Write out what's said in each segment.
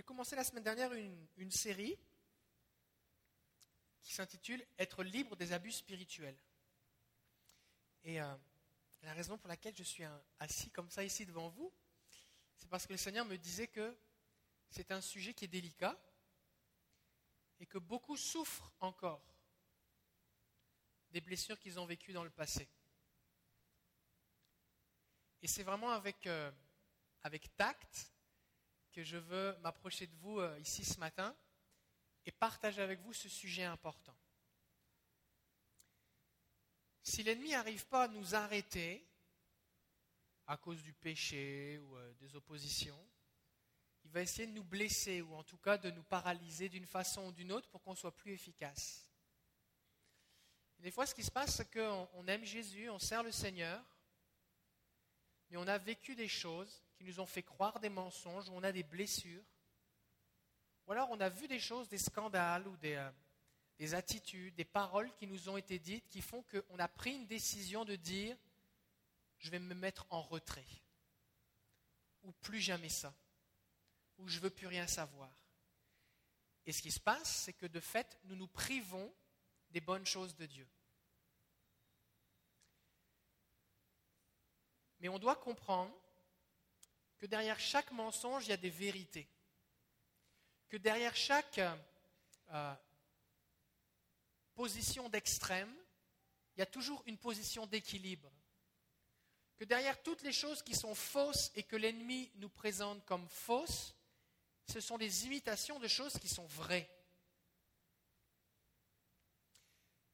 J'ai commencé la semaine dernière une, série qui s'intitule Être libre des abus spirituels. Et euh, la raison pour laquelle je suis assis comme ça ici devant vous, c'est parce que le Seigneur me disait que c'est un sujet qui est délicat et que beaucoup souffrent encore des blessures qu'ils ont vécues dans le passé. Et c'est vraiment avec, euh, avec tact que je veux m'approcher de vous euh, ici ce matin et partager avec vous ce sujet important. Si l'ennemi n'arrive pas à nous arrêter à cause du péché ou euh, des oppositions, il va essayer de nous blesser ou en tout cas de nous paralyser d'une façon ou d'une autre pour qu'on soit plus efficace. des fois, ce qui se passe, c'est qu'on aime Jésus, on sert le Seigneur, mais on a vécu des choses qui nous ont fait croire des mensonges, où on a des blessures. Ou alors on a vu des choses, des scandales ou des, euh, des attitudes, des paroles qui nous ont été dites qui font qu'on a pris une décision de dire je vais me mettre en retrait. Ou plus jamais ça. Ou je ne veux plus rien savoir. Et ce qui se passe, c'est que de fait, nous nous privons des bonnes choses de Dieu. Mais on doit comprendre que derrière chaque mensonge, il y a des vérités. Que derrière chaque euh, position d'extrême, il y a toujours une position d'équilibre. Que derrière toutes les choses qui sont fausses et que l'ennemi nous présente comme fausses, ce sont des imitations de choses qui sont vraies.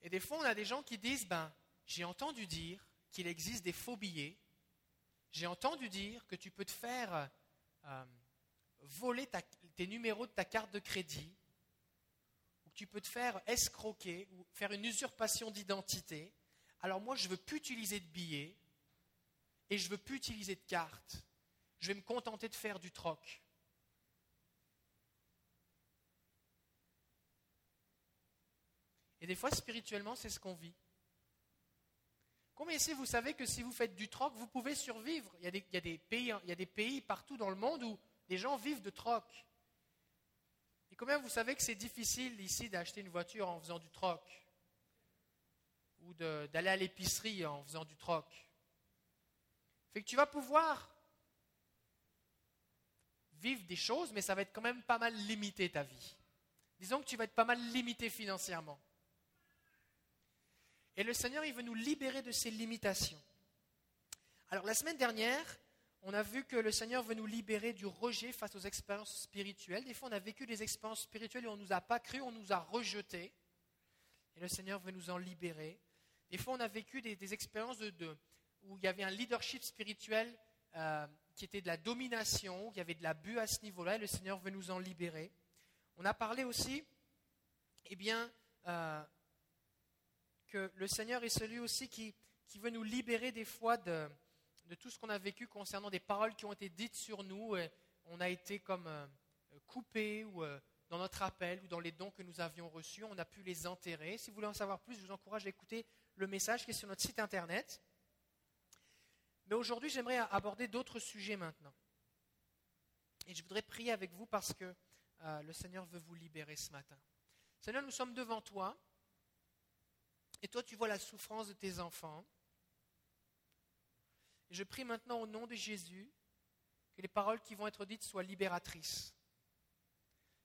Et des fois, on a des gens qui disent, ben, j'ai entendu dire qu'il existe des faux billets j'ai entendu dire que tu peux te faire euh, voler tes numéros de ta carte de crédit, ou que tu peux te faire escroquer, ou faire une usurpation d'identité. Alors moi, je ne veux plus utiliser de billets, et je ne veux plus utiliser de cartes. Je vais me contenter de faire du troc. Et des fois, spirituellement, c'est ce qu'on vit. Combien ici vous savez que si vous faites du troc, vous pouvez survivre? Il y, a des, pays, des, partout dans le monde où les gens vivent de troc. Et combien vous savez que c'est difficile ici d'acheter une voiture en faisant du troc? Ou d'aller à l'épicerie en faisant du troc? Fait que tu vas pouvoir vivre des choses, mais ça va être quand même pas mal limité ta vie. Disons que tu vas être pas mal limité financièrement. Et le Seigneur, il veut nous libérer de ces limitations. Alors, la semaine dernière, on a vu que le Seigneur veut nous libérer du rejet face aux expériences spirituelles. Des fois, on a vécu des expériences spirituelles et on ne nous a pas cru, on nous a rejetés. Et le Seigneur veut nous en libérer. Des fois, on a vécu des, expériences où il y avait un leadership spirituel euh, qui était de la domination, il y avait de l'abus à ce niveau-là, et le Seigneur veut nous en libérer. On a parlé aussi, eh bien, euh, que le Seigneur est celui aussi qui, qui veut nous libérer des fois de, de tout ce qu'on a vécu concernant des paroles qui ont été dites sur nous. On a été comme euh, coupés ou euh, dans notre appel ou dans les dons que nous avions reçus, on a pu les enterrer. Si vous voulez en savoir plus, je vous encourage à écouter le message qui est sur notre site internet. Mais aujourd'hui, j'aimerais aborder d'autres sujets maintenant. Et je voudrais prier avec vous parce que euh, le Seigneur veut vous libérer ce matin. Seigneur, nous sommes devant toi. Et toi, tu vois la souffrance de tes enfants. Je prie maintenant au nom de Jésus que les paroles qui vont être dites soient libératrices.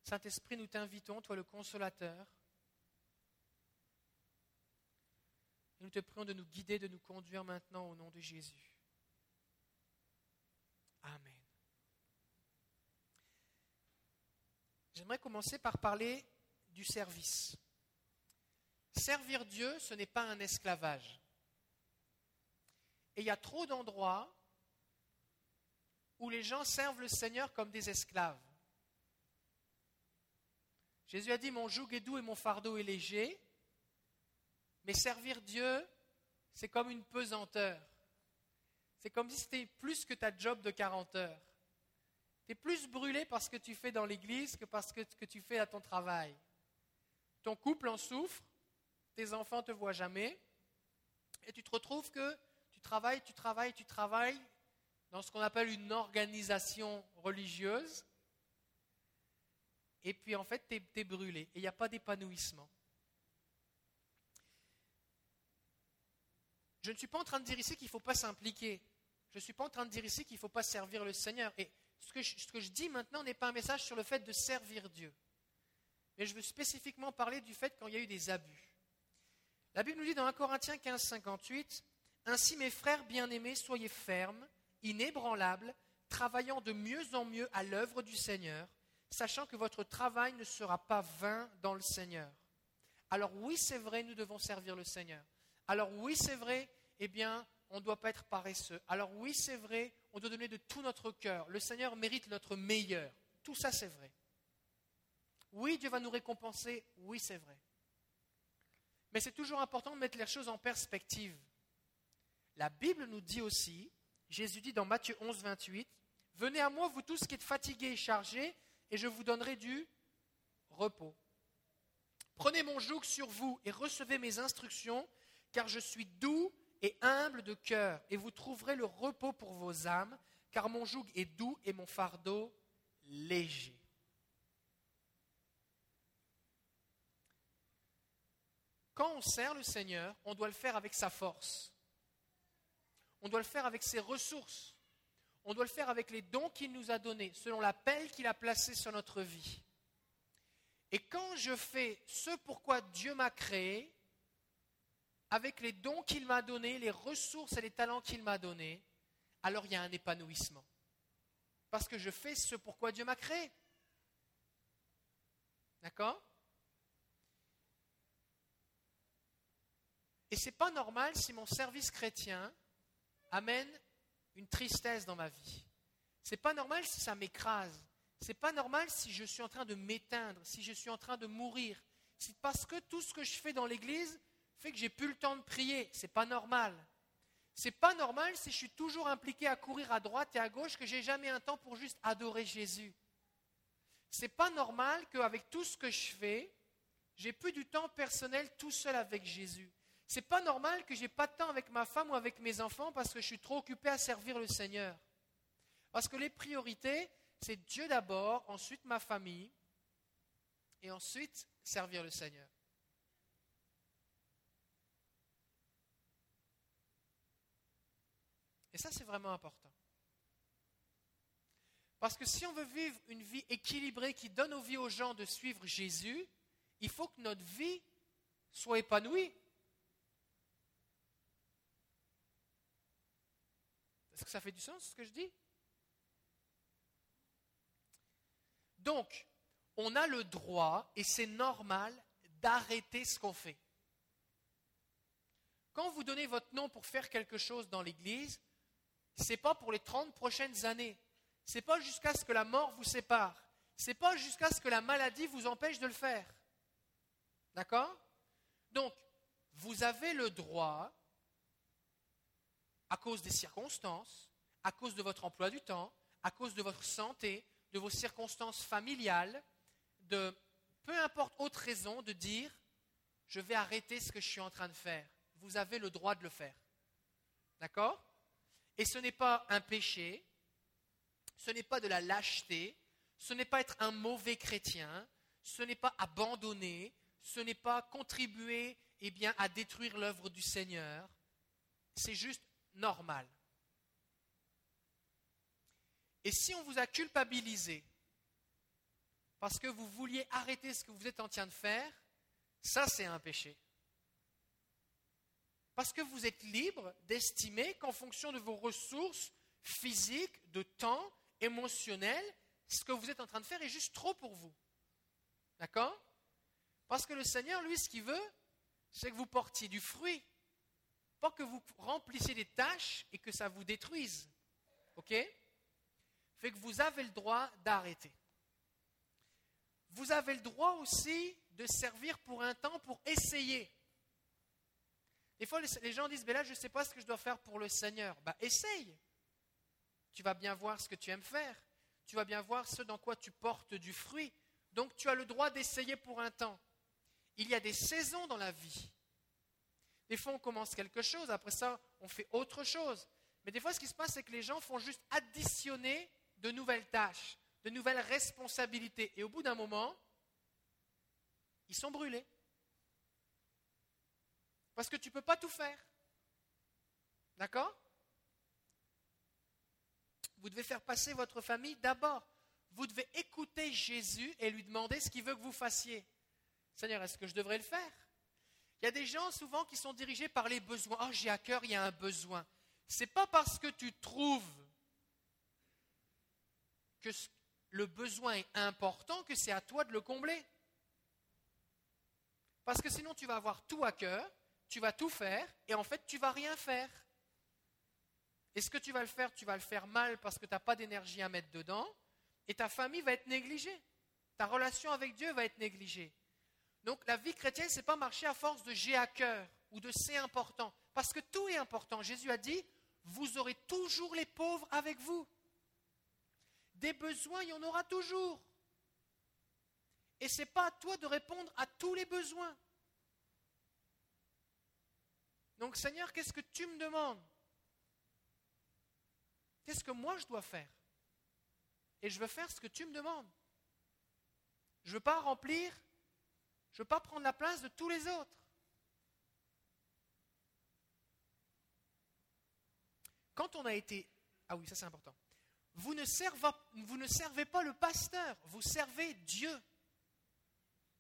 Saint-Esprit, nous t'invitons, toi le consolateur. Nous te prions de nous guider, de nous conduire maintenant au nom de Jésus. Amen. J'aimerais commencer par parler du service. Servir Dieu, ce n'est pas un esclavage. Et il y a trop d'endroits où les gens servent le Seigneur comme des esclaves. Jésus a dit, mon joug est doux et mon fardeau est léger, mais servir Dieu, c'est comme une pesanteur. C'est comme si c'était plus que ta job de 40 heures. Tu es plus brûlé par ce que tu fais dans l'église que par ce que tu fais à ton travail. Ton couple en souffre, tes enfants ne te voient jamais, et tu te retrouves que tu travailles, tu travailles, tu travailles dans ce qu'on appelle une organisation religieuse, et puis en fait, tu es, brûlé, et il n'y a pas d'épanouissement. Je ne suis pas en train de dire ici qu'il ne faut pas s'impliquer. Je ne suis pas en train de dire ici qu'il ne faut pas servir le Seigneur. Et ce que, je, ce que je dis maintenant n'est pas un message sur le fait de servir Dieu. Mais je veux spécifiquement parler du fait quand il y a eu des abus. La Bible nous dit dans 1 Corinthiens 15, 58, Ainsi mes frères bien-aimés, soyez fermes, inébranlables, travaillant de mieux en mieux à l'œuvre du Seigneur, sachant que votre travail ne sera pas vain dans le Seigneur. Alors oui, c'est vrai, nous devons servir le Seigneur. Alors oui, c'est vrai, eh bien, on ne doit pas être paresseux. Alors oui, c'est vrai, on doit donner de tout notre cœur. Le Seigneur mérite notre meilleur. Tout ça, c'est vrai. Oui, Dieu va nous récompenser. Oui, c'est vrai. Mais c'est toujours important de mettre les choses en perspective. La Bible nous dit aussi, Jésus dit dans Matthieu 11, 28, Venez à moi, vous tous qui êtes fatigués et chargés, et je vous donnerai du repos. Prenez mon joug sur vous et recevez mes instructions, car je suis doux et humble de cœur, et vous trouverez le repos pour vos âmes, car mon joug est doux et mon fardeau léger. Quand on sert le Seigneur, on doit le faire avec sa force. On doit le faire avec ses ressources. On doit le faire avec les dons qu'il nous a donnés, selon l'appel qu'il a placé sur notre vie. Et quand je fais ce pourquoi Dieu m'a créé, avec les dons qu'il m'a donnés, les ressources et les talents qu'il m'a donnés, alors il y a un épanouissement. Parce que je fais ce pourquoi Dieu m'a créé. D'accord? Et ce n'est pas normal si mon service chrétien amène une tristesse dans ma vie. C'est pas normal si ça m'écrase. C'est pas normal si je suis en train de m'éteindre, si je suis en train de mourir. C'est parce que tout ce que je fais dans l'église fait que j'ai plus le temps de prier. C'est pas normal. C'est pas normal si je suis toujours impliqué à courir à droite et à gauche que j'ai jamais un temps pour juste adorer Jésus. C'est pas normal qu'avec tout ce que je fais, j'ai plus du temps personnel tout seul avec Jésus. C'est pas normal que j'ai pas de temps avec ma femme ou avec mes enfants parce que je suis trop occupé à servir le Seigneur. Parce que les priorités, c'est Dieu d'abord, ensuite ma famille, et ensuite servir le Seigneur. Et ça, c'est vraiment important. Parce que si on veut vivre une vie équilibrée qui donne envie aux gens de suivre Jésus, il faut que notre vie soit épanouie. Est-ce que ça fait du sens ce que je dis? Donc, on a le droit, et c'est normal, d'arrêter ce qu'on fait. Quand vous donnez votre nom pour faire quelque chose dans l'Église, ce n'est pas pour les 30 prochaines années. Ce n'est pas jusqu'à ce que la mort vous sépare. Ce n'est pas jusqu'à ce que la maladie vous empêche de le faire. D'accord? Donc, vous avez le droit à cause des circonstances, à cause de votre emploi du temps, à cause de votre santé, de vos circonstances familiales, de peu importe autre raison, de dire je vais arrêter ce que je suis en train de faire. Vous avez le droit de le faire. D'accord? Et ce n'est pas un péché, ce n'est pas de la lâcheté, ce n'est pas être un mauvais chrétien, ce n'est pas abandonner, ce n'est pas contribuer eh bien, à détruire l'œuvre du Seigneur. C'est juste normal. Et si on vous a culpabilisé parce que vous vouliez arrêter ce que vous êtes en train de faire, ça c'est un péché. Parce que vous êtes libre d'estimer qu'en fonction de vos ressources physiques, de temps, émotionnels, ce que vous êtes en train de faire est juste trop pour vous. D'accord? Parce que le Seigneur, lui, ce qu'il veut, c'est que vous portiez du fruit pas que vous remplissiez des tâches et que ça vous détruise. OK? Fait que vous avez le droit d'arrêter. Vous avez le droit aussi de servir pour un temps pour essayer. Des fois, les gens disent, mais là, je ne sais pas ce que je dois faire pour le Seigneur. Bah, essaye. Tu vas bien voir ce que tu aimes faire. Tu vas bien voir ce dans quoi tu portes du fruit. Donc, tu as le droit d'essayer pour un temps. Il y a des saisons dans la vie. Des fois, on commence quelque chose, après ça, on fait autre chose. Mais des fois, ce qui se passe, c'est que les gens font juste additionner de nouvelles tâches. de nouvelles responsabilités. Et au bout d'un moment, ils sont brûlés. Parce que tu ne peux pas tout faire. D'accord? Vous devez faire passer votre famille d'abord. Vous devez écouter Jésus et lui demander ce qu'il veut que vous fassiez. Seigneur, est-ce que je devrais le faire? Il y a des gens souvent qui sont dirigés par les besoins. Oh, j'ai à cœur, il y a un besoin. Ce n'est pas parce que tu trouves que le besoin est important que c'est à toi de le combler. Parce que sinon, tu vas avoir tout à cœur, tu vas tout faire, et en fait, tu vas rien faire. Et ce que tu vas le faire, tu vas le faire mal parce que tu n'as pas d'énergie à mettre dedans, et ta famille va être négligée. Ta relation avec Dieu va être négligée. Donc la vie chrétienne, ce n'est pas marcher à force de j'ai à cœur ou de c'est important. Parce que tout est important. Jésus a dit, vous aurez toujours les pauvres avec vous. Des besoins, il y en aura toujours. Et ce n'est pas à toi de répondre à tous les besoins. Donc Seigneur, qu'est-ce que tu me demandes? Qu'est-ce que moi je dois faire? Et je veux faire ce que tu me demandes. Je ne veux pas remplir, je ne veux pas prendre la place de tous les autres. Quand on a été... Ah oui, ça c'est important. Vous ne, servez, pas le pasteur, vous servez Dieu.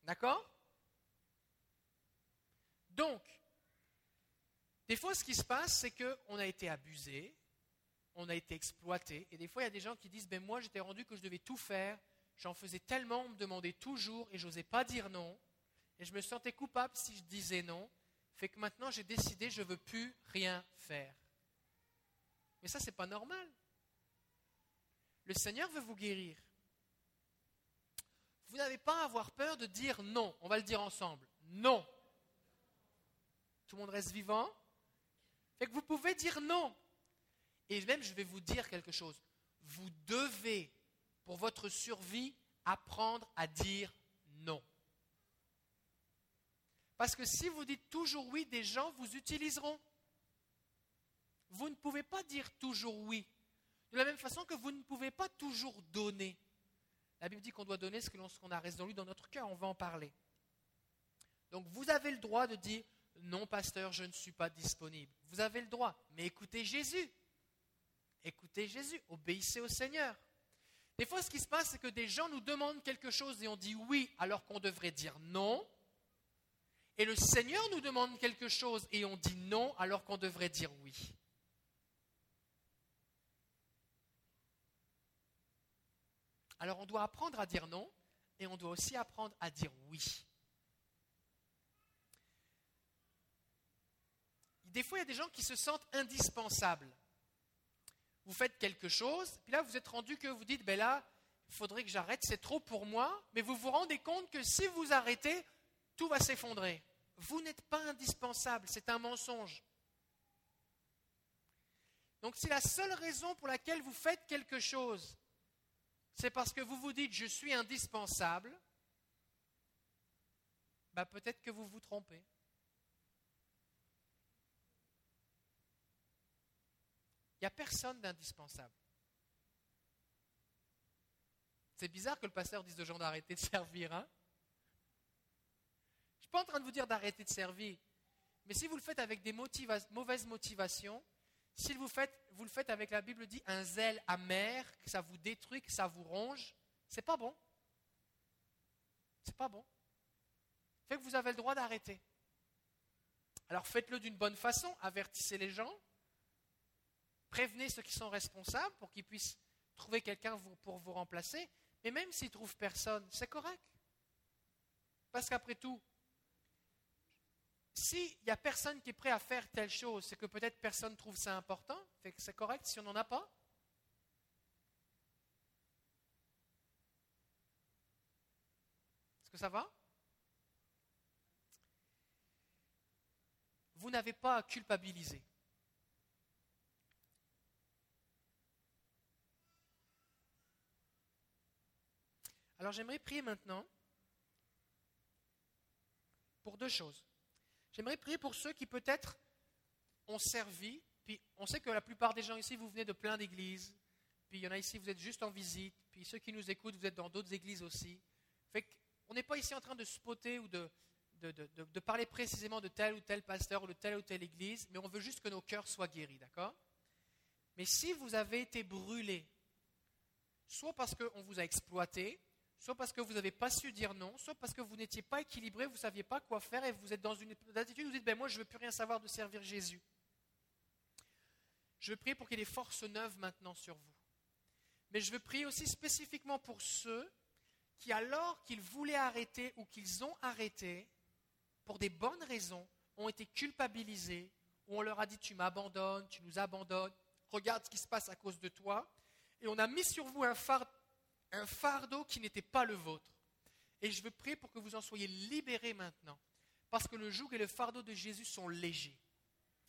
D'accord? Donc, des fois, ce qui se passe, c'est qu'on a été abusé, on a été exploité, et des fois, il y a des gens qui disent, ben moi, j'étais rendu que je devais tout faire, j'en faisais tellement, on me demandait toujours, et je n'osais pas dire non, et je me sentais coupable si je disais non, fait que maintenant, j'ai décidé, je ne veux plus rien faire. Mais ça, n'est pas normal. Le Seigneur veut vous guérir. Vous n'avez pas à avoir peur de dire non. On va le dire ensemble. Non. Tout le monde reste vivant. Fait que vous pouvez dire non. Et même, je vais vous dire quelque chose. Vous devez, pour votre survie, apprendre à dire non. Parce que si vous dites toujours oui, des gens vous utiliseront. Vous ne pouvez pas dire toujours oui. De la même façon que vous ne pouvez pas toujours donner. La Bible dit qu'on doit donner ce que l'on a résolu dans notre cœur, on va en parler. Donc vous avez le droit de dire non, pasteur, je ne suis pas disponible. Vous avez le droit, mais écoutez Jésus. Écoutez Jésus, obéissez au Seigneur. Des fois, ce qui se passe, c'est que des gens nous demandent quelque chose et on dit oui alors qu'on devrait dire non. Et le Seigneur nous demande quelque chose et on dit non alors qu'on devrait dire oui. Alors on doit apprendre à dire non et on doit aussi apprendre à dire oui. Des fois, il y a des gens qui se sentent indispensables. Vous faites quelque chose, puis là, vous êtes rendu que vous dites, ben là, il faudrait que j'arrête, c'est trop pour moi, mais vous vous rendez compte que si vous arrêtez, tout va s'effondrer. Vous n'êtes pas indispensable, c'est un mensonge. Donc c'est la seule raison pour laquelle vous faites quelque chose c'est parce que vous vous dites je suis indispensable, bah peut-être que vous vous trompez. Il n'y a personne d'indispensable. C'est bizarre que le pasteur dise aux gens d'arrêter de servir. Hein suis pas en train de vous dire d'arrêter de servir. Mais si vous le faites avec des mauvaises motivations, si vous, faites, le faites avec la Bible dit un zèle amer, que ça vous détruit, que ça vous ronge, c'est pas bon. C'est pas bon. Fait que vous avez le droit d'arrêter. Alors faites-le d'une bonne façon, avertissez les gens, prévenez ceux qui sont responsables pour qu'ils puissent trouver quelqu'un pour vous remplacer. Mais même s'ils ne trouvent personne, c'est correct. Parce qu'après tout, s'il n'y a personne qui est prêt à faire telle chose, c'est que peut-être personne trouve ça important, que c'est correct si on n'en a pas. Est-ce que ça va? Vous n'avez pas à culpabiliser. Alors j'aimerais prier maintenant pour deux choses. J'aimerais prier pour ceux qui peut-être ont servi, puis on sait que la plupart des gens ici, vous venez de plein d'églises, puis il y en a ici, vous êtes juste en visite, puis ceux qui nous écoutent, vous êtes dans d'autres églises aussi. Fait on n'est pas ici en train de spotter ou de, de, de, parler précisément de tel ou tel pasteur ou de telle ou telle église, mais on veut juste que nos cœurs soient guéris, d'accord? Mais si vous avez été brûlé, soit parce qu'on vous a exploité, soit parce que vous n'avez pas su dire non, soit parce que vous n'étiez pas équilibré, vous ne saviez pas quoi faire et vous êtes dans une attitude où vous dites ben Moi, je ne veux plus rien savoir de servir Jésus. Je veux prier pour qu'il y ait des forces neuves maintenant sur vous. Mais je veux prier aussi spécifiquement pour ceux qui, alors qu'ils voulaient arrêter ou qu'ils ont arrêté, pour des bonnes raisons, ont été culpabilisés, ou on leur a dit tu m'abandonnes, tu nous abandonnes, regarde ce qui se passe à cause de toi, et on a mis sur vous un, un fardeau qui n'était pas le vôtre. Et je veux prier pour que vous en soyez libérés maintenant, parce que le joug et le fardeau de Jésus sont légers.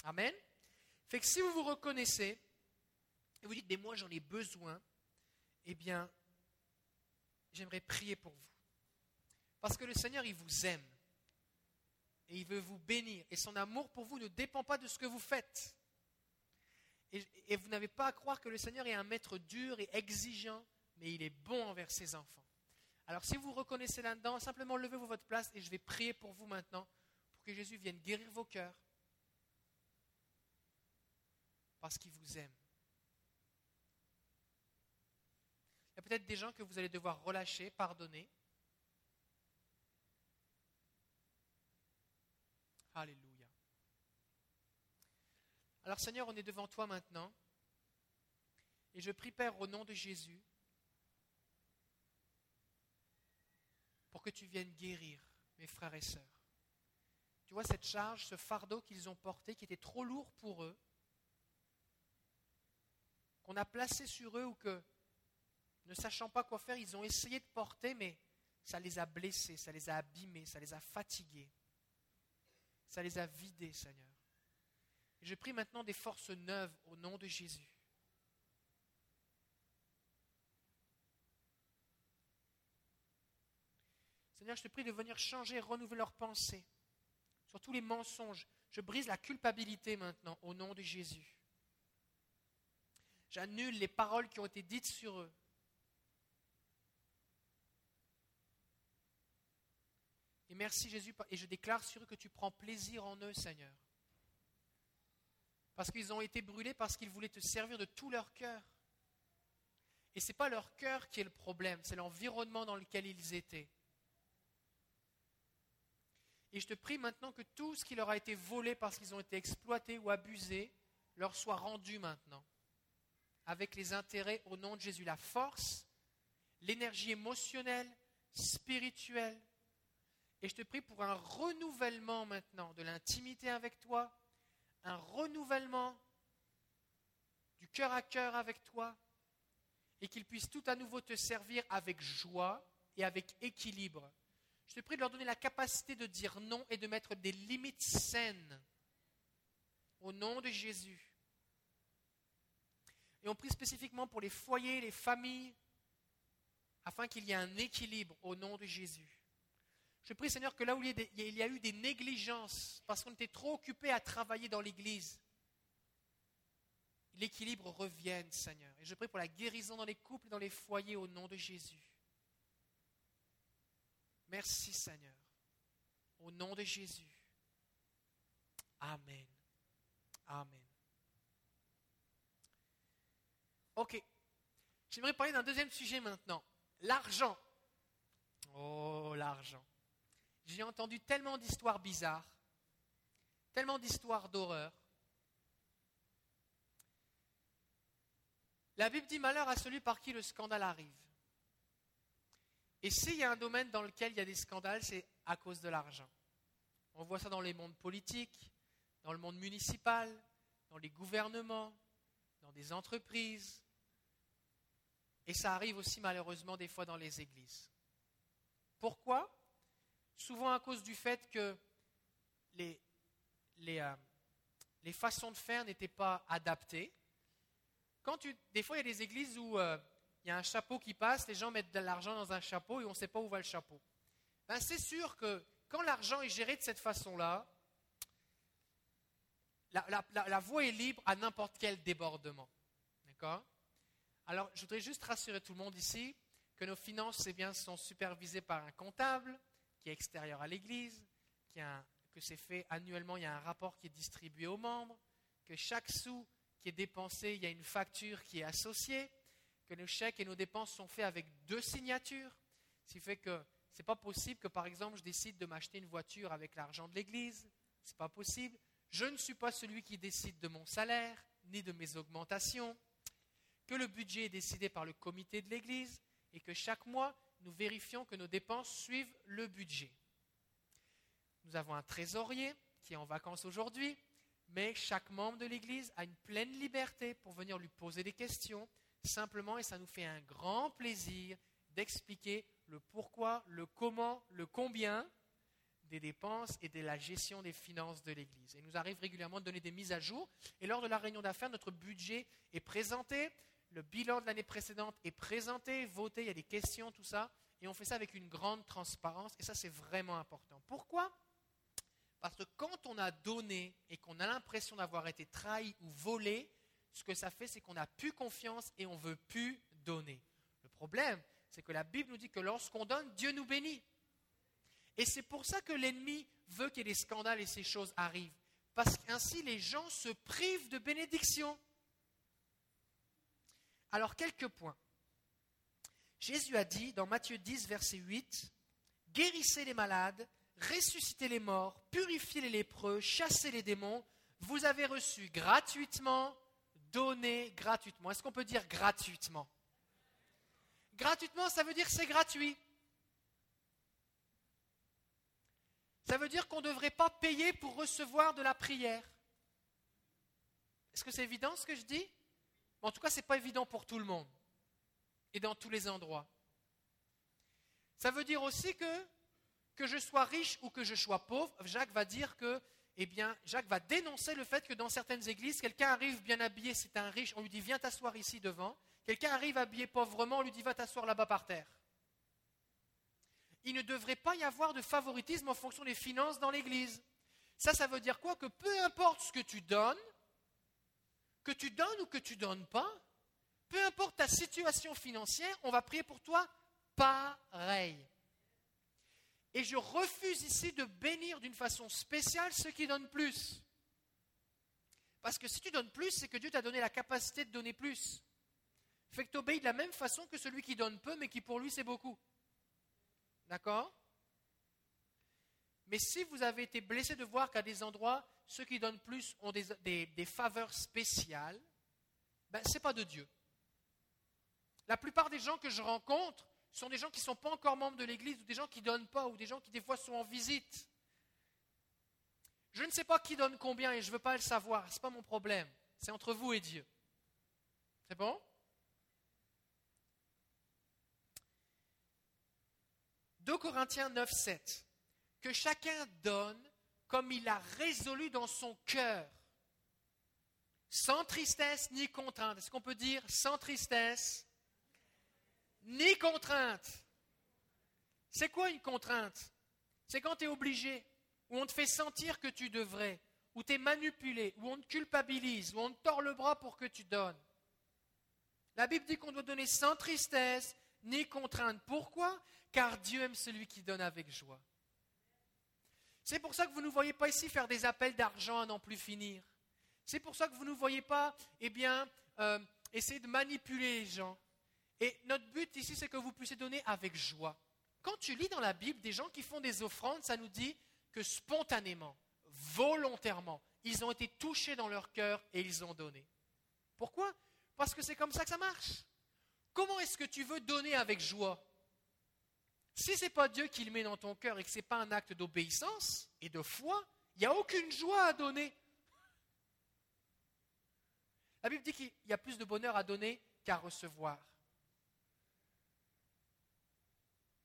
Amen. Fait que si vous vous reconnaissez, et vous dites, mais moi j'en ai besoin, eh bien, j'aimerais prier pour vous. Parce que le Seigneur, il vous aime. Et il veut vous bénir. Et son amour pour vous ne dépend pas de ce que vous faites. Et, et vous n'avez pas à croire que le Seigneur est un maître dur et exigeant, mais il est bon envers ses enfants. Alors si vous reconnaissez là-dedans, simplement levez-vous votre place et je vais prier pour vous maintenant, pour que Jésus vienne guérir vos cœurs, parce qu'il vous aime. Il y a peut-être des gens que vous allez devoir relâcher, pardonner. Alléluia. Alors Seigneur, on est devant toi maintenant. Et je prie, Père, au nom de Jésus, pour que tu viennes guérir mes frères et sœurs. Tu vois cette charge, ce fardeau qu'ils ont porté, qui était trop lourd pour eux, qu'on a placé sur eux ou que, ne sachant pas quoi faire, ils ont essayé de porter, mais ça les a blessés, ça les a abîmés, ça les a fatigués, ça les a vidés, Seigneur. Je prie maintenant des forces neuves au nom de Jésus. Seigneur, je te prie de venir changer, renouveler leurs pensées sur tous les mensonges. Je brise la culpabilité maintenant au nom de Jésus. J'annule les paroles qui ont été dites sur eux. Et merci Jésus, et je déclare sur eux que tu prends plaisir en eux, Seigneur. Parce qu'ils ont été brûlés, parce qu'ils voulaient te servir de tout leur cœur. Et ce n'est pas leur cœur qui est le problème, c'est l'environnement dans lequel ils étaient. Et je te prie maintenant que tout ce qui leur a été volé parce qu'ils ont été exploités ou abusés leur soit rendu maintenant avec les intérêts au nom de Jésus, la force, l'énergie émotionnelle, spirituelle. Et je te prie pour un renouvellement maintenant de l'intimité avec toi, un renouvellement du cœur à cœur avec toi, et qu'ils puissent tout à nouveau te servir avec joie et avec équilibre. Je te prie de leur donner la capacité de dire non et de mettre des limites saines au nom de Jésus. Et on prie spécifiquement pour les foyers, les familles, afin qu'il y ait un équilibre au nom de Jésus. Je prie, Seigneur, que là où il y a eu des négligences, parce qu'on était trop occupé à travailler dans l'Église, l'équilibre revienne, Seigneur. Et je prie pour la guérison dans les couples et dans les foyers au nom de Jésus. Merci, Seigneur. Au nom de Jésus. Amen. Amen. Ok. J'aimerais parler d'un deuxième sujet maintenant. L'argent. Oh, l'argent. J'ai entendu tellement d'histoires bizarres, tellement d'histoires d'horreur. La Bible dit malheur à celui par qui le scandale arrive. Et s'il y a un domaine dans lequel il y a des scandales, c'est à cause de l'argent. On voit ça dans les mondes politiques, dans le monde municipal, dans les gouvernements, dans des entreprises. Et ça arrive aussi malheureusement des fois dans les églises. Pourquoi? Souvent à cause du fait que les, les, euh, les façons de faire n'étaient pas adaptées. Quand tu, des fois, il y a des églises où euh, il y a un chapeau qui passe, les gens mettent de l'argent dans un chapeau et on ne sait pas où va le chapeau. Ben, c'est sûr que quand l'argent est géré de cette façon-là, la, voie est libre à n'importe quel débordement. D'accord? Alors, je voudrais juste rassurer tout le monde ici que nos finances, eh bien, sont supervisées par un comptable qui est extérieur à l'Église, que c'est fait annuellement, il y a un rapport qui est distribué aux membres, que chaque sou qui est dépensé, il y a une facture qui est associée, que nos chèques et nos dépenses sont faits avec deux signatures, ce qui fait que ce n'est pas possible que, par exemple, je décide de m'acheter une voiture avec l'argent de l'Église. Ce n'est pas possible. Je ne suis pas celui qui décide de mon salaire, ni de mes augmentations. Que le budget est décidé par le comité de l'Église et que chaque mois, nous vérifions que nos dépenses suivent le budget. Nous avons un trésorier qui est en vacances aujourd'hui, mais chaque membre de l'Église a une pleine liberté pour venir lui poser des questions, simplement, et ça nous fait un grand plaisir d'expliquer le pourquoi, le comment, le combien des dépenses et de la gestion des finances de l'Église. Il nous arrive régulièrement de donner des mises à jour. Et lors de la réunion d'affaires, notre budget est présenté, le bilan de l'année précédente est présenté, voté, il y a des questions, tout ça. Et on fait ça avec une grande transparence. Et ça, c'est vraiment important. Pourquoi? Parce que quand on a donné et qu'on a l'impression d'avoir été trahi ou volé, ce que ça fait, c'est qu'on n'a plus confiance et on veut plus donner. Le problème, c'est que la Bible nous dit que lorsqu'on donne, Dieu nous bénit. Et c'est pour ça que l'ennemi veut que des scandales et ces choses arrivent. Parce qu'ainsi les gens se privent de bénédiction. Alors quelques points. Jésus a dit dans Matthieu 10, verset 8, Guérissez les malades, ressuscitez les morts, purifiez les lépreux, chassez les démons. Vous avez reçu gratuitement, donné gratuitement. Est-ce qu'on peut dire gratuitement? Gratuitement, ça veut dire c'est gratuit. Ça veut dire qu'on ne devrait pas payer pour recevoir de la prière. Est-ce que c'est évident ce que je dis? En tout cas, ce n'est pas évident pour tout le monde et dans tous les endroits. Ça veut dire aussi que, que je sois riche ou que je sois pauvre, Jacques va dire que, eh bien, Jacques va dénoncer le fait que dans certaines églises, quelqu'un arrive bien habillé, c'est un riche, on lui dit viens t'asseoir ici devant, Quelqu'un arrive habillé pauvrement, on lui dit va t'asseoir là-bas par terre. Il ne devrait pas y avoir de favoritisme en fonction des finances dans l'Église. Ça, ça veut dire quoi? Que peu importe ce que tu donnes, que tu donnes ou que tu donnes pas, peu importe ta situation financière, on va prier pour toi pareil. Et je refuse ici de bénir d'une façon spéciale ceux qui donnent plus. Parce que si tu donnes plus, c'est que Dieu t'a donné la capacité de donner plus fait que tu obéis de la même façon que celui qui donne peu, mais qui pour lui c'est beaucoup. D'accord? Mais si vous avez été blessé de voir qu'à des endroits, ceux qui donnent plus ont des, faveurs spéciales, ben, ce n'est pas de Dieu. La plupart des gens que je rencontre sont des gens qui ne sont pas encore membres de l'Église, ou des gens qui ne donnent pas, ou des gens qui des fois sont en visite. Je ne sais pas qui donne combien et je ne veux pas le savoir, ce n'est pas mon problème. C'est entre vous et Dieu. C'est bon? 2 Corinthiens 9, 7. Que chacun donne comme il a résolu dans son cœur, sans tristesse ni contrainte. Est-ce qu'on peut dire sans tristesse ni contrainte C'est quoi une contrainte? C'est quand tu es obligé, ou on te fait sentir que tu devrais, ou tu es manipulé, ou on te culpabilise, ou on te tord le bras pour que tu donnes. La Bible dit qu'on doit donner sans tristesse ni contrainte. Pourquoi? Car Dieu aime celui qui donne avec joie. C'est pour ça que vous ne voyez pas ici faire des appels d'argent à n'en plus finir. C'est pour ça que vous ne voyez pas, eh bien, euh, essayer de manipuler les gens. Et notre but ici, c'est que vous puissiez donner avec joie. Quand tu lis dans la Bible des gens qui font des offrandes, ça nous dit que spontanément, volontairement, ils ont été touchés dans leur cœur et ils ont donné. Pourquoi? Parce que c'est comme ça que ça marche. Comment est-ce que tu veux donner avec joie? Si ce n'est pas Dieu qui le met dans ton cœur et que ce n'est pas un acte d'obéissance et de foi, il n'y a aucune joie à donner. La Bible dit qu'il y a plus de bonheur à donner qu'à recevoir.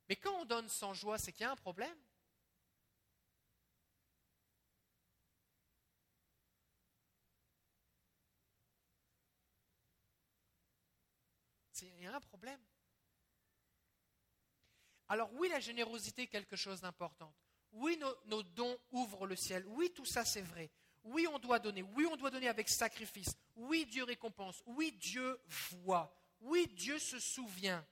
Mais quand on donne sans joie, c'est qu'il y a un problème. Il y a un problème. Alors oui, la générosité est quelque chose d'important. Oui, nos, dons ouvrent le ciel. Oui, tout ça c'est vrai. Oui, on doit donner. Oui, on doit donner avec sacrifice. Oui, Dieu récompense. Oui, Dieu voit. Oui, Dieu se souvient.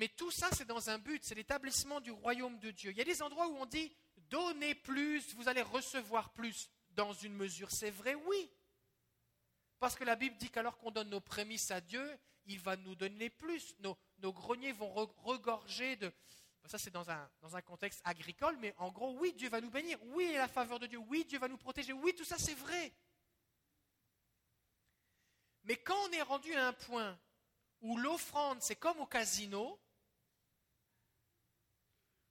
Mais tout ça, c'est dans un but, c'est l'établissement du royaume de Dieu. Il y a des endroits où on dit, donnez plus, vous allez recevoir plus dans une mesure. C'est vrai, oui. Parce que la Bible dit qu'alors qu'on donne nos prémices à Dieu, il va nous donner plus. Nos, greniers vont regorger de... Ça, c'est dans un, dans un contexte agricole, mais en gros, oui, Dieu va nous bénir. Oui, la faveur de Dieu. Oui, Dieu va nous protéger. Oui, tout ça, c'est vrai. Mais quand on est rendu à un point où l'offrande, c'est comme au casino,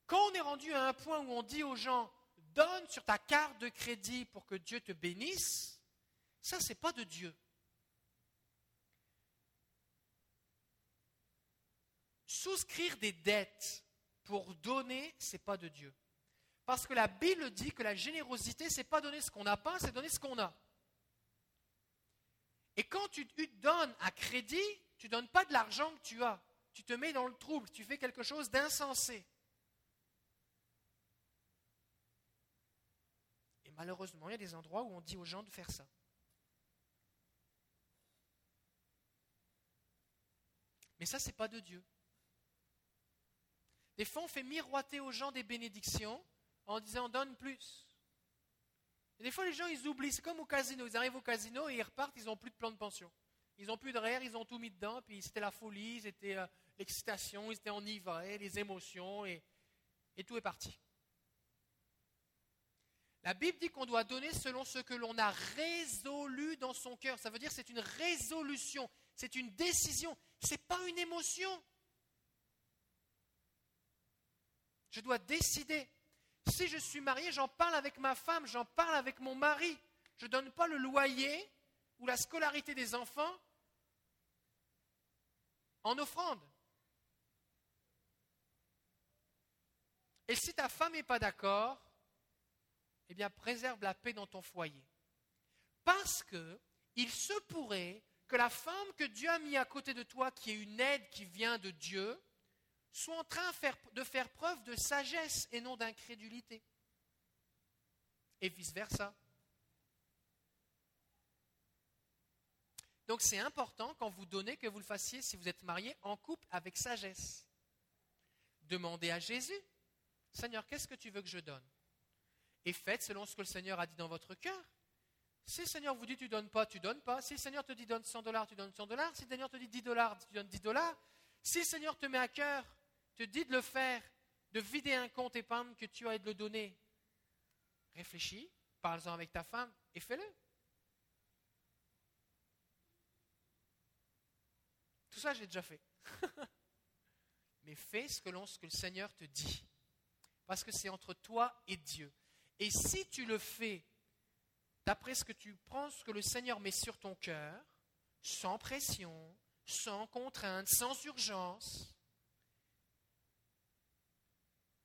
quand on est rendu à un point où on dit aux gens, donne sur ta carte de crédit pour que Dieu te bénisse, ça, c'est pas de Dieu. Souscrire des dettes pour donner, c'est pas de Dieu. Parce que la Bible dit que la générosité, c'est pas donner ce qu'on n'a pas, c'est donner ce qu'on a. Et quand tu te donnes à crédit, tu ne donnes pas de l'argent que tu as. Tu te mets dans le trouble, tu fais quelque chose d'insensé. Et malheureusement, il y a des endroits où on dit aux gens de faire ça. Mais ça, ce n'est pas de Dieu. Des fois, on fait miroiter aux gens des bénédictions en disant donne plus. Et des fois, les gens, ils oublient. C'est comme au casino. Ils arrivent au casino et ils repartent, ils n'ont plus de plan de pension. Ils n'ont plus de rire, ils ont tout mis dedans, puis c'était la folie, c'était euh, l'excitation, ils étaient enivrés, les émotions, et, et tout est parti. La Bible dit qu'on doit donner selon ce que l'on a résolu dans son cœur. Ça veut dire que c'est une résolution, c'est une décision, ce n'est pas une émotion. Je dois décider. Si je suis marié, j'en parle avec ma femme, j'en parle avec mon mari. Je ne donne pas le loyer ou la scolarité des enfants en offrande. Et si ta femme n'est pas d'accord, eh bien préserve la paix dans ton foyer. Parce que il se pourrait que la femme que Dieu a mis à côté de toi, qui est une aide qui vient de Dieu, soit en train de faire preuve de sagesse et non d'incrédulité. Et vice-versa. Donc c'est important quand vous donnez que vous le fassiez, si vous êtes marié, en couple avec sagesse. Demandez à Jésus, Seigneur, qu'est-ce que tu veux que je donne? Et faites selon ce que le Seigneur a dit dans votre cœur. Si le Seigneur vous dit tu donnes pas, tu donnes pas. Si le Seigneur te dit donne 100 dollars, tu donnes 100 dollars. Si le Seigneur te dit 10 dollars, tu donnes 10 dollars. Si le Seigneur te met à cœur, te dit de le faire, de vider un compte épargne que tu as et de le donner, réfléchis, parle-en avec ta femme et fais-le. Tout ça, j'ai déjà fait. Mais fais ce que, ce que le Seigneur te dit. Parce que c'est entre toi et Dieu. Et si tu le fais d'après ce que tu penses que le Seigneur met sur ton cœur, sans pression, sans contrainte, sans urgence,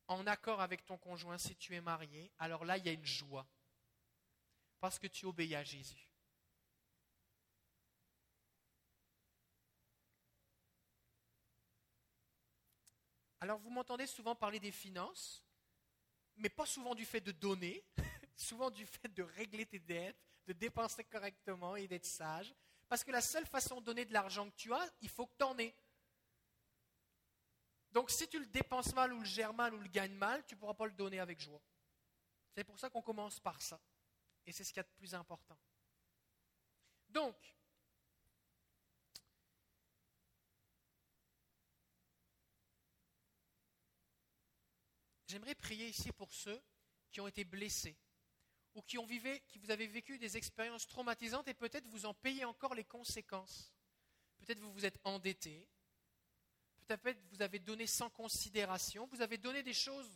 en accord avec ton conjoint si tu es marié, alors là, il y a une joie. Parce que tu obéis à Jésus. Alors vous m'entendez souvent parler des finances, mais pas souvent du fait de donner, souvent du fait de régler tes dettes, de dépenser correctement et d'être sage. Parce que la seule façon de donner de l'argent que tu as, il faut que tu en aies. Donc si tu le dépenses mal ou le gères mal ou le gagnes mal, tu ne pourras pas le donner avec joie. C'est pour ça qu'on commence par ça. Et c'est ce qu'il y a de plus important. Donc, J'aimerais prier ici pour ceux qui ont été blessés ou qui, ont qui vous avez vécu des expériences traumatisantes et peut-être vous en payez encore les conséquences. Peut-être vous vous êtes endetté, peut-être vous avez donné sans considération, vous avez donné des choses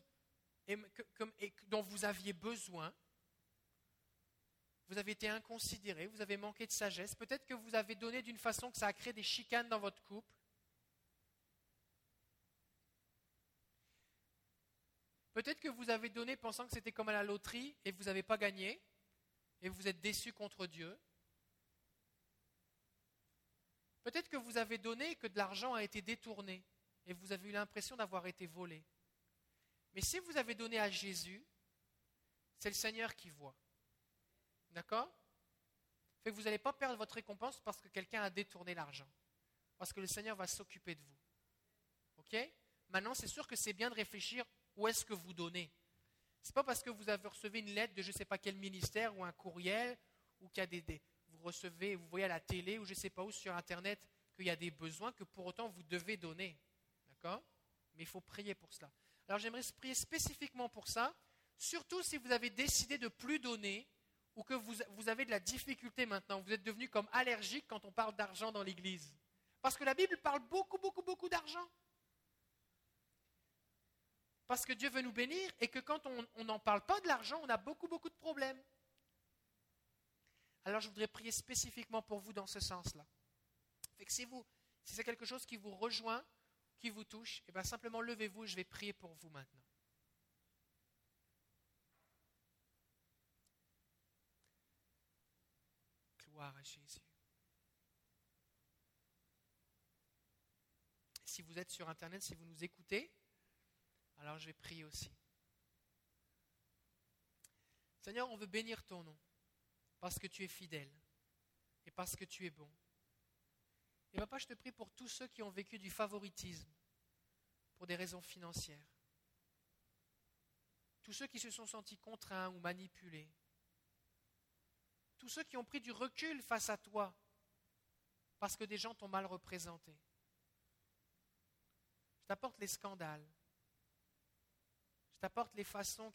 dont vous aviez besoin, vous avez été inconsidéré, vous avez manqué de sagesse, peut-être que vous avez donné d'une façon que ça a créé des chicanes dans votre couple, Peut-être que vous avez donné pensant que c'était comme à la loterie et vous n'avez pas gagné et vous êtes déçu contre Dieu. Peut-être que vous avez donné et que de l'argent a été détourné et vous avez eu l'impression d'avoir été volé. Mais si vous avez donné à Jésus, c'est le Seigneur qui voit. D'accord? Vous n'allez pas perdre votre récompense parce que quelqu'un a détourné l'argent. Parce que le Seigneur va s'occuper de vous. OK? Maintenant, c'est sûr que c'est bien de réfléchir où est-ce que vous donnez. Ce n'est pas parce que vous avez reçu une lettre de je ne sais pas quel ministère ou un courriel ou qu'il y a des, vous recevez, vous voyez à la télé ou je ne sais pas où sur Internet qu'il y a des besoins que pour autant vous devez donner. D'accord? Mais il faut prier pour cela. Alors j'aimerais prier spécifiquement pour ça, surtout si vous avez décidé de plus donner ou que vous, vous avez de la difficulté maintenant, vous êtes devenu comme allergique quand on parle d'argent dans l'Église. Parce que la Bible parle beaucoup, beaucoup, beaucoup d'argent. Parce que Dieu veut nous bénir et que quand on n'en parle pas de l'argent, on a beaucoup, beaucoup de problèmes. Alors je voudrais prier spécifiquement pour vous dans ce sens-là. si, vous, si c'est quelque chose qui vous rejoint, qui vous touche, eh bien simplement levez-vous, je vais prier pour vous maintenant. Gloire à Jésus. Si vous êtes sur Internet, si vous nous écoutez, alors je vais prier aussi. Seigneur, on veut bénir ton nom parce que tu es fidèle et parce que tu es bon. Et papa, je te prie pour tous ceux qui ont vécu du favoritisme pour des raisons financières. Tous ceux qui se sont sentis contraints ou manipulés. Tous ceux qui ont pris du recul face à toi parce que des gens t'ont mal représenté. Je t'apporte les scandales. Je t'apporte les façons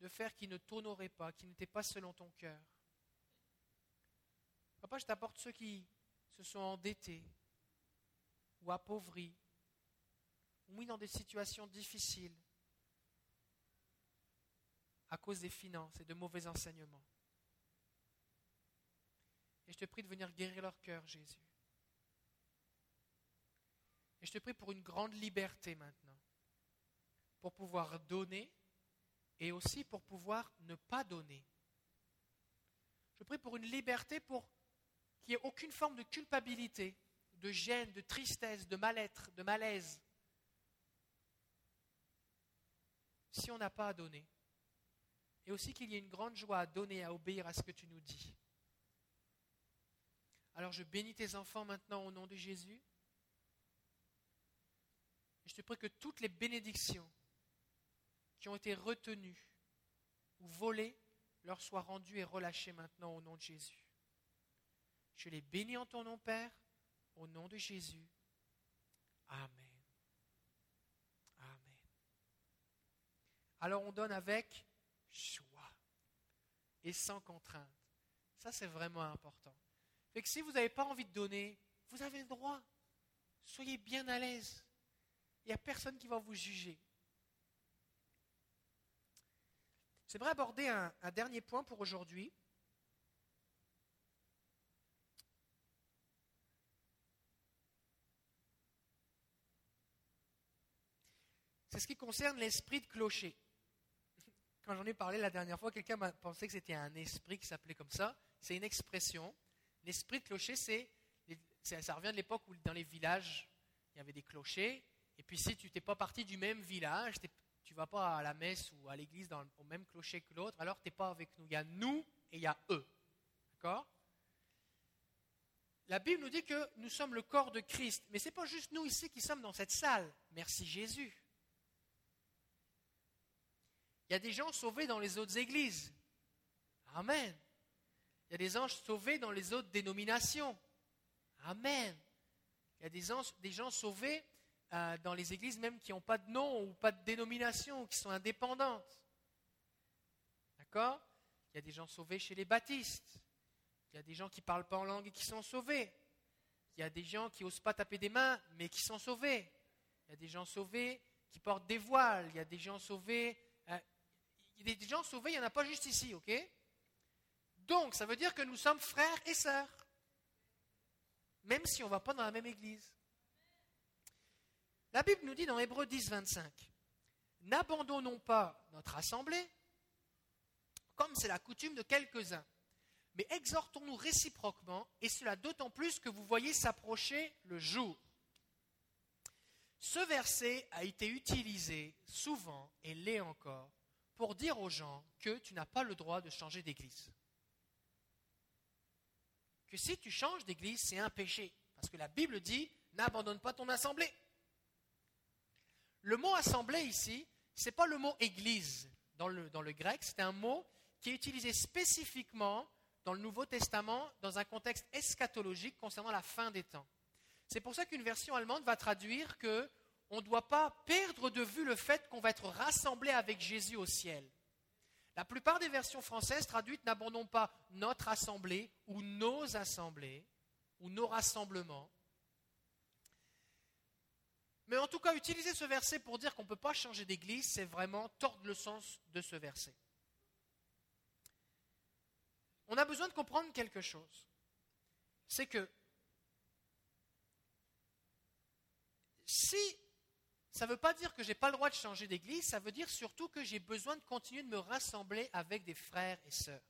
de faire qui ne t'honoraient pas, qui n'étaient pas selon ton cœur. Papa, je t'apporte ceux qui se sont endettés ou appauvris ou mis dans des situations difficiles à cause des finances et de mauvais enseignements. Et je te prie de venir guérir leur cœur, Jésus. Et je te prie pour une grande liberté maintenant, pour pouvoir donner et aussi pour pouvoir ne pas donner. Je prie pour une liberté pour qu'il n'y ait aucune forme de culpabilité, de gêne, de tristesse, de mal-être, de malaise. Si on n'a pas à donner. Et aussi qu'il y ait une grande joie à donner, à obéir à ce que tu nous dis. Alors je bénis tes enfants maintenant au nom de Jésus. Je te prie que toutes les bénédictions qui ont été retenues ou volées leur soient rendues et relâchées maintenant au nom de Jésus. Je les bénis en ton nom, Père, au nom de Jésus. Amen. Amen. Alors on donne avec joie et sans contrainte. Ça, c'est vraiment important. Fait que si vous n'avez pas envie de donner, vous avez le droit. Soyez bien à l'aise. Il n'y a personne qui va vous juger. J'aimerais aborder un dernier point pour aujourd'hui. c'est ce qui concerne l'esprit de clocher. Quand j'en ai parlé la dernière fois, quelqu'un m'a pensé que c'était un esprit qui s'appelait comme ça. C'est une expression. L'esprit de clocher, c'est, ça revient de l'époque où dans les villages, il y avait des clochers. Et puis si tu n'étais pas parti du même village, tu vas pas à la messe ou à l'église au même clocher que l'autre, alors tu n'es pas avec nous. Il y a nous et il y a eux. D'accord? La Bible nous dit que nous sommes le corps de Christ. Mais ce n'est pas juste nous ici qui sommes dans cette salle. Merci Jésus. Il y a des gens sauvés dans les autres églises. Amen. Il y a des anges sauvés dans les autres dénominations. Amen. Il y a des, des gens sauvés euh, dans les églises même qui n'ont pas de nom ou pas de dénomination, qui sont indépendantes. D'accord? Il y a des gens sauvés chez les baptistes. Il y a des gens qui ne parlent pas en langue et qui sont sauvés. Il y a des gens qui n'osent pas taper des mains, mais qui sont sauvés. Il y a des gens sauvés qui portent des voiles. Il y a des gens sauvés il y a des gens sauvés, il n'y en a pas juste ici, ok? Donc, ça veut dire que nous sommes frères et sœurs, même si on ne va pas dans la même église. La Bible nous dit dans Hébreu 10, 25, N'abandonnons pas notre assemblée, comme c'est la coutume de quelques-uns, mais exhortons-nous réciproquement, et cela d'autant plus que vous voyez s'approcher le jour. Ce verset a été utilisé souvent, et l'est encore, pour dire aux gens que tu n'as pas le droit de changer d'église. que si tu changes d'église, c'est un péché. Parce que la Bible dit, n'abandonne pas ton assemblée. Le mot assemblée ici, ce n'est pas le mot église dans le, grec, c'est un mot qui est utilisé spécifiquement dans le Nouveau Testament dans un contexte eschatologique concernant la fin des temps. C'est pour ça qu'une version allemande va traduire que on ne doit pas perdre de vue le fait qu'on va être rassemblé avec Jésus au ciel. La plupart des versions françaises traduites n'abandonnent pas notre assemblée ou nos assemblées ou nos rassemblements. Mais en tout cas, utiliser ce verset pour dire qu'on ne peut pas changer d'église, c'est vraiment tordre le sens de ce verset. On a besoin de comprendre quelque chose. C'est que si ça ne veut pas dire que je n'ai pas le droit de changer d'église, ça veut dire surtout que j'ai besoin de continuer de me rassembler avec des frères et sœurs.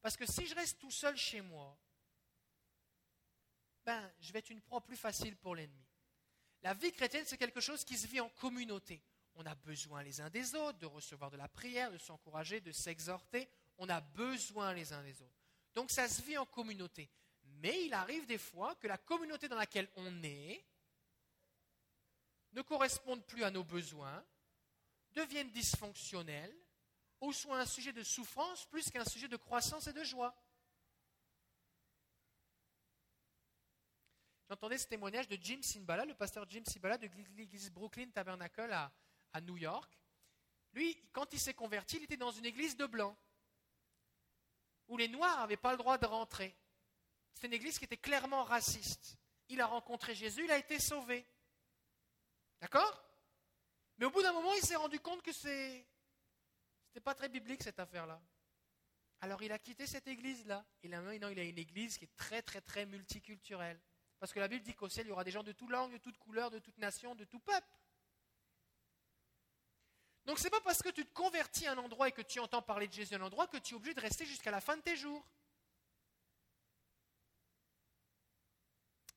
Parce que si je reste tout seul chez moi, ben, je vais être une proie plus facile pour l'ennemi. La vie chrétienne, c'est quelque chose qui se vit en communauté. On a besoin les uns des autres de recevoir de la prière, de s'encourager, de s'exhorter. On a besoin les uns des autres. Donc ça se vit en communauté. Mais il arrive des fois que la communauté dans laquelle on est ne corresponde plus à nos besoins, deviennent dysfonctionnelles, ou soient un sujet de souffrance plus qu'un sujet de croissance et de joie. J'entendais ce témoignage de Jim Simbala, le pasteur Jim Simbala de l'église Brooklyn Tabernacle à, New York. Lui, quand il s'est converti, il était dans une église de blancs, où les Noirs n'avaient pas le droit de rentrer. C'était une église qui était clairement raciste. Il a rencontré Jésus, il a été sauvé. D'accord? Mais au bout d'un moment, il s'est rendu compte que c'est n'était pas très biblique cette affaire-là. Alors il a quitté cette église-là. Et maintenant, il a une église qui est très, très, très multiculturelle. Parce que la Bible dit qu'au ciel, il y aura des gens de toute langue, de toute couleur, de toute nation, de tout peuple. Donc ce n'est pas parce que tu te convertis à un endroit et que tu entends parler de Jésus à un endroit que tu es obligé de rester jusqu'à la fin de tes jours.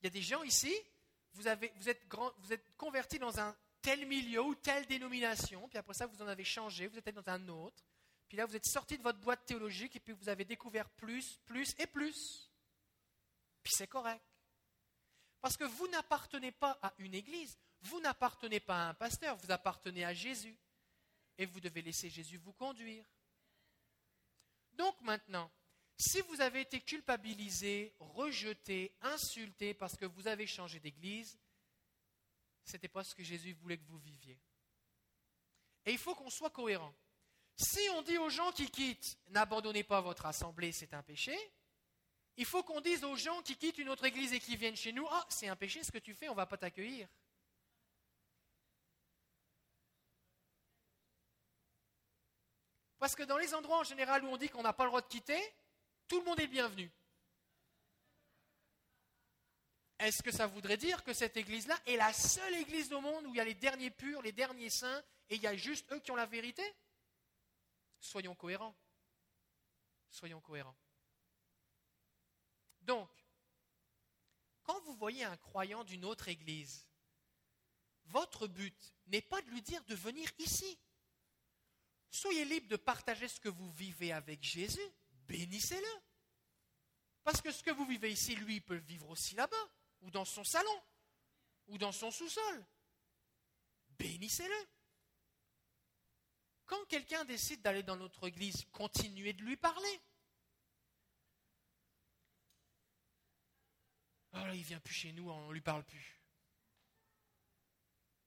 Il y a des gens ici, vous, avez, vous, êtes vous êtes convertis dans un tel milieu ou telle dénomination, puis après ça, vous en avez changé, vous êtes dans un autre, puis là, vous êtes sorti de votre boîte théologique, et puis vous avez découvert plus, plus et plus. Puis c'est correct. Parce que vous n'appartenez pas à une église, vous n'appartenez pas à un pasteur, vous appartenez à Jésus. Et vous devez laisser Jésus vous conduire. Donc maintenant, si vous avez été culpabilisé, rejeté, insulté parce que vous avez changé d'église, ce n'était pas ce que Jésus voulait que vous viviez. Et il faut qu'on soit cohérent. Si on dit aux gens qui quittent, n'abandonnez pas votre assemblée, c'est un péché, il faut qu'on dise aux gens qui quittent une autre église et qui viennent chez nous, ah, c'est un péché ce que tu fais, on ne va pas t'accueillir. Parce que dans les endroits en général où on dit qu'on n'a pas le droit de quitter, tout le monde est bienvenu. Est-ce que ça voudrait dire que cette église-là est la seule église au monde où il y a les derniers purs, les derniers saints, et il y a juste eux qui ont la vérité? Soyons cohérents. Soyons cohérents. Donc, quand vous voyez un croyant d'une autre église, votre but n'est pas de lui dire de venir ici. Soyez libre de partager ce que vous vivez avec Jésus bénissez-le. Parce que ce que vous vivez ici, lui, il peut le vivre aussi là-bas, ou dans son salon, ou dans son sous-sol. Bénissez-le. Quand quelqu'un décide d'aller dans notre église, continuez de lui parler. Oh là, il vient plus chez nous, on ne lui parle plus.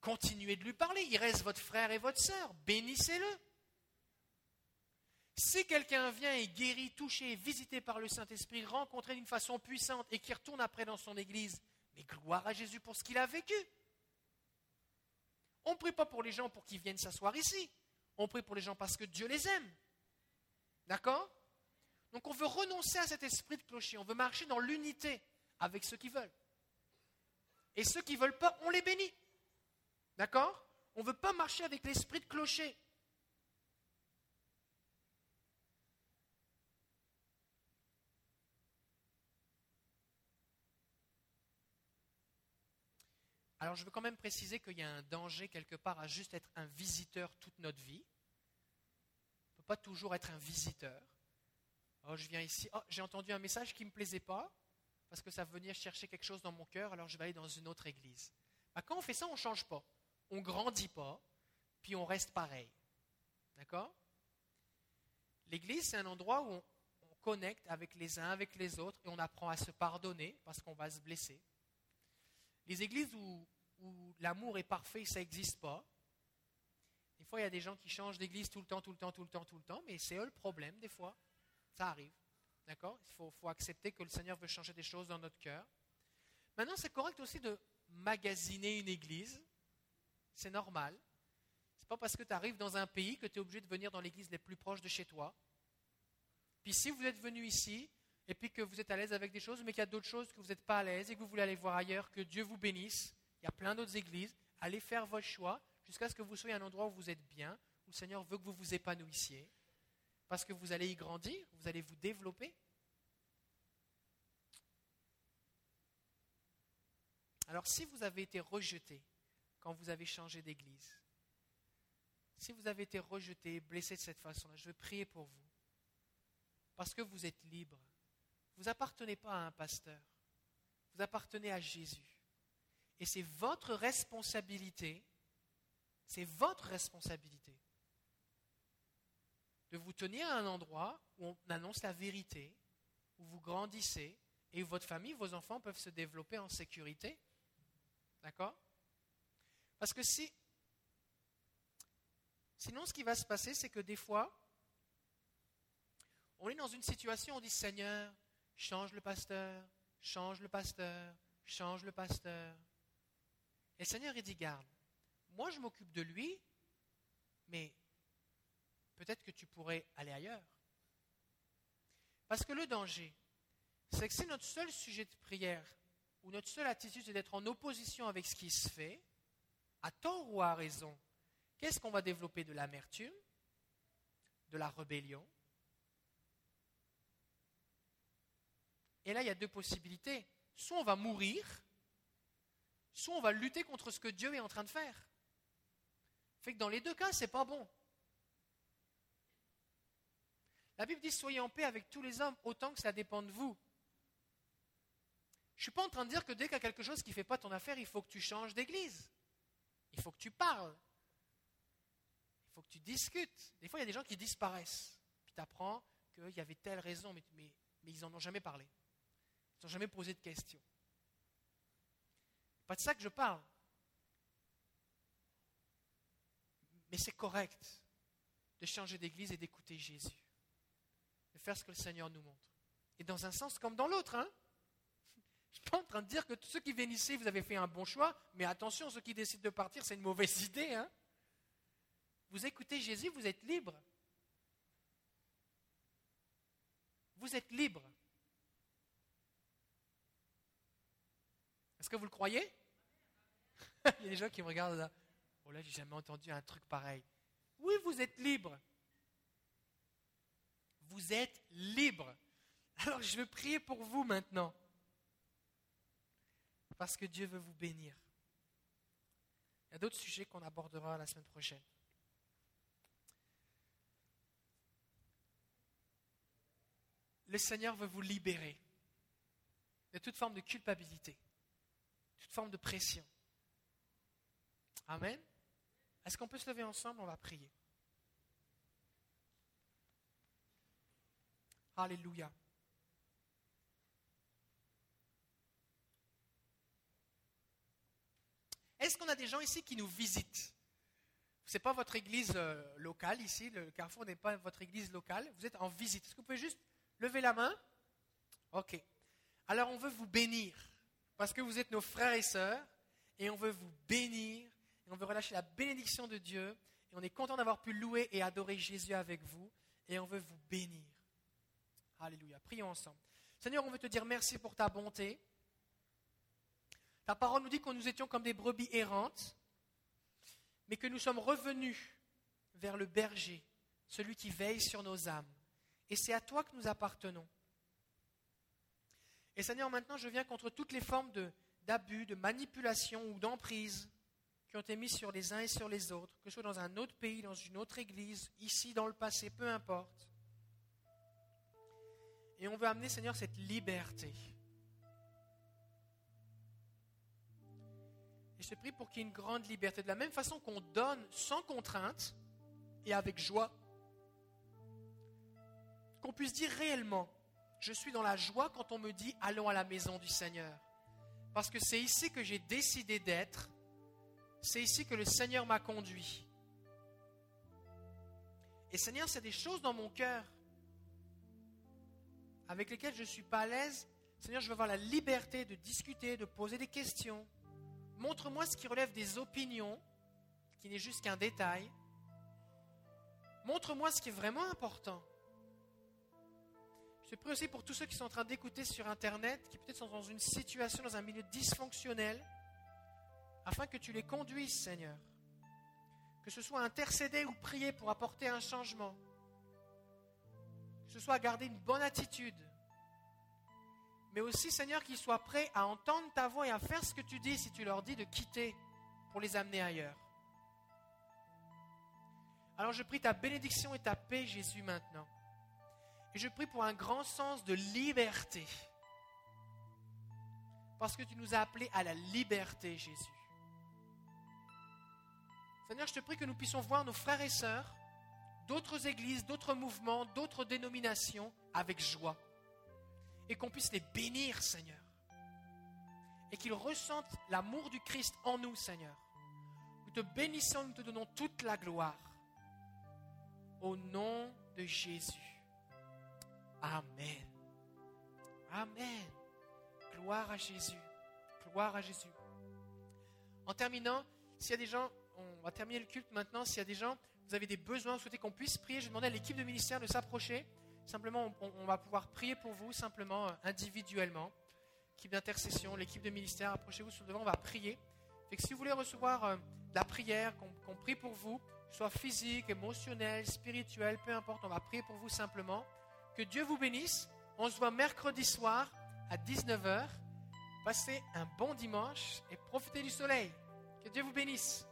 Continuez de lui parler. Il reste votre frère et votre sœur. Bénissez-le. Si quelqu'un vient et guérit, touché, visité par le Saint-Esprit, rencontré d'une façon puissante et qui retourne après dans son église, mais gloire à Jésus pour ce qu'il a vécu. On ne prie pas pour les gens pour qu'ils viennent s'asseoir ici. On prie pour les gens parce que Dieu les aime. D'accord? Donc on veut renoncer à cet esprit de clocher. On veut marcher dans l'unité avec ceux qui veulent. Et ceux qui ne veulent pas, on les bénit. D'accord? On ne veut pas marcher avec l'esprit de clocher. Alors je veux quand même préciser qu'il y a un danger quelque part à juste être un visiteur toute notre vie. On ne peut pas toujours être un visiteur. Oh, je viens ici, oh, j'ai entendu un message qui ne me plaisait pas, parce que ça va venir chercher quelque chose dans mon cœur, alors je vais aller dans une autre église. Bah, quand on fait ça, on ne change pas. On ne grandit pas, puis on reste pareil. D'accord? L'église, c'est un endroit où on, connecte avec les uns, avec les autres, et on apprend à se pardonner parce qu'on va se blesser. Les églises où, où l'amour est parfait, ça n'existe pas. Des fois, il y a des gens qui changent d'église tout le temps, tout le temps, tout le temps, tout le temps, mais c'est eux le problème, des fois. Ça arrive. D'accord? Il faut, accepter que le Seigneur veut changer des choses dans notre cœur. Maintenant, c'est correct aussi de magasiner une église. C'est normal. Ce n'est pas parce que tu arrives dans un pays que tu es obligé de venir dans l'église les plus proches de chez toi. Puis si vous êtes venu ici et puis que vous êtes à l'aise avec des choses, mais qu'il y a d'autres choses que vous n'êtes pas à l'aise et que vous voulez aller voir ailleurs, que Dieu vous bénisse. Il y a plein d'autres églises. Allez faire votre choix jusqu'à ce que vous soyez à un endroit où vous êtes bien, où le Seigneur veut que vous vous épanouissiez. Parce que vous allez y grandir, vous allez vous développer. Alors si vous avez été rejeté quand vous avez changé d'église, si vous avez été rejeté, blessé de cette façon-là, je veux prier pour vous. Parce que vous êtes libre. Vous n'appartenez pas à un pasteur. Vous appartenez à Jésus. Et c'est votre responsabilité, c'est votre responsabilité de vous tenir à un endroit où on annonce la vérité, où vous grandissez et où votre famille, vos enfants peuvent se développer en sécurité. D'accord? Parce que si. Sinon, ce qui va se passer, c'est que des fois, on est dans une situation où on dit Seigneur, change le pasteur, change le pasteur, change le pasteur. Et le Seigneur, il dit Garde, moi je m'occupe de lui, mais peut-être que tu pourrais aller ailleurs. Parce que le danger, c'est que si notre seul sujet de prière ou notre seule attitude c'est d'être en opposition avec ce qui se fait, à tort ou à raison, qu'est-ce qu'on va développer De l'amertume, de la rébellion? Et là, il y a deux possibilités. Soit on va mourir, soit on va lutter contre ce que Dieu est en train de faire. Fait que dans les deux cas, c'est pas bon. La Bible dit soyez en paix avec tous les hommes autant que ça dépend de vous. Je ne suis pas en train de dire que dès qu'il y a quelque chose qui ne fait pas ton affaire, il faut que tu changes d'église. Il faut que tu parles. Il faut que tu discutes. Des fois, il y a des gens qui disparaissent. Puis tu apprends qu'il y avait telle raison, mais ils n'en ont jamais parlé. Ils n'ont jamais posé de questions. Pas de ça que je parle. Mais c'est correct de changer d'église et d'écouter Jésus. De faire ce que le Seigneur nous montre. Et dans un sens comme dans l'autre, hein je ne suis pas en train de dire que ceux qui viennent ici, vous avez fait un bon choix, mais attention, ceux qui décident de partir, c'est une mauvaise idée. Hein vous écoutez Jésus, vous êtes libre. Vous êtes libre. Est-ce que vous le croyez? Il y a des gens qui me regardent là. Oh là, j'ai jamais entendu un truc pareil. Oui, vous êtes libre. Vous êtes libre. Alors je veux prier pour vous maintenant parce que Dieu veut vous bénir. Il y a d'autres sujets qu'on abordera la semaine prochaine. Le Seigneur veut vous libérer de toute forme de culpabilité, toute forme de pression. Amen. Est-ce qu'on peut se lever ensemble? On va prier. Alléluia. Est-ce qu'on a des gens ici qui nous visitent? Ce n'est pas votre église euh, locale ici, le Carrefour n'est pas votre église locale, vous êtes en visite. Est-ce que vous pouvez juste lever la main? Ok. Alors on veut vous bénir, parce que vous êtes nos frères et sœurs, et on veut vous bénir, et on veut relâcher la bénédiction de Dieu, et on est content d'avoir pu louer et adorer Jésus avec vous, et on veut vous bénir. Alléluia. Prions ensemble. Seigneur, on veut te dire merci pour ta bonté. Ta parole nous dit que nous étions comme des brebis errantes, mais que nous sommes revenus vers le berger, celui qui veille sur nos âmes. Et c'est à toi que nous appartenons. Et Seigneur, maintenant je viens contre toutes les formes d'abus, de, manipulation ou d'emprise qui ont été mises sur les uns et sur les autres, que ce soit dans un autre pays, dans une autre église, ici, dans le passé, peu importe. Et on veut amener, Seigneur, cette liberté. Et je te prie pour qu'il y ait une grande liberté. De la même façon qu'on donne sans contrainte et avec joie, qu'on puisse dire réellement, je suis dans la joie quand on me dit allons à la maison du Seigneur. Parce que c'est ici que j'ai décidé d'être. C'est ici que le Seigneur m'a conduit. Et Seigneur, c'est des choses dans mon cœur avec lesquelles je ne suis pas à l'aise. Seigneur, je veux avoir la liberté de discuter, de poser des questions. Montre-moi ce qui relève des opinions, qui n'est juste qu'un détail. Montre-moi ce qui est vraiment important. Je prie aussi pour tous ceux qui sont en train d'écouter sur Internet, qui peut-être sont dans une situation, dans un milieu dysfonctionnel, afin que tu les conduises, Seigneur. Que ce soit intercéder ou prier pour apporter un changement. Ce soit à garder une bonne attitude. Mais aussi, Seigneur, qu'ils soient prêts à entendre ta voix et à faire ce que tu dis si tu leur dis de quitter pour les amener ailleurs. Alors je prie ta bénédiction et ta paix, Jésus, maintenant. Et je prie pour un grand sens de liberté. Parce que tu nous as appelés à la liberté, Jésus. Seigneur, je te prie que nous puissions voir nos frères et sœurs d'autres églises, d'autres mouvements, d'autres dénominations avec joie. Et qu'on puisse les bénir, Seigneur. Et qu'ils ressentent l'amour du Christ en nous, Seigneur. Nous te bénissons, nous te donnons toute la gloire. Au nom de Jésus. Amen. Amen. Gloire à Jésus. Gloire à Jésus. En terminant, s'il y a des gens, on va terminer le culte maintenant, s'il y a des gens, vous avez des besoins, vous souhaitez qu'on puisse prier, je demandais à l'équipe de ministère de s'approcher. Simplement, on, va pouvoir prier pour vous, simplement, euh, individuellement. L'équipe d'intercession, l'équipe de ministère, approchez-vous sur devant, on va prier. Que si vous voulez recevoir euh, la prière, qu'on prie pour vous, soit physique, émotionnel, spirituel, peu importe, on va prier pour vous simplement. Que Dieu vous bénisse. On se voit mercredi soir à 19h. Passez un bon dimanche et profitez du soleil. Que Dieu vous bénisse.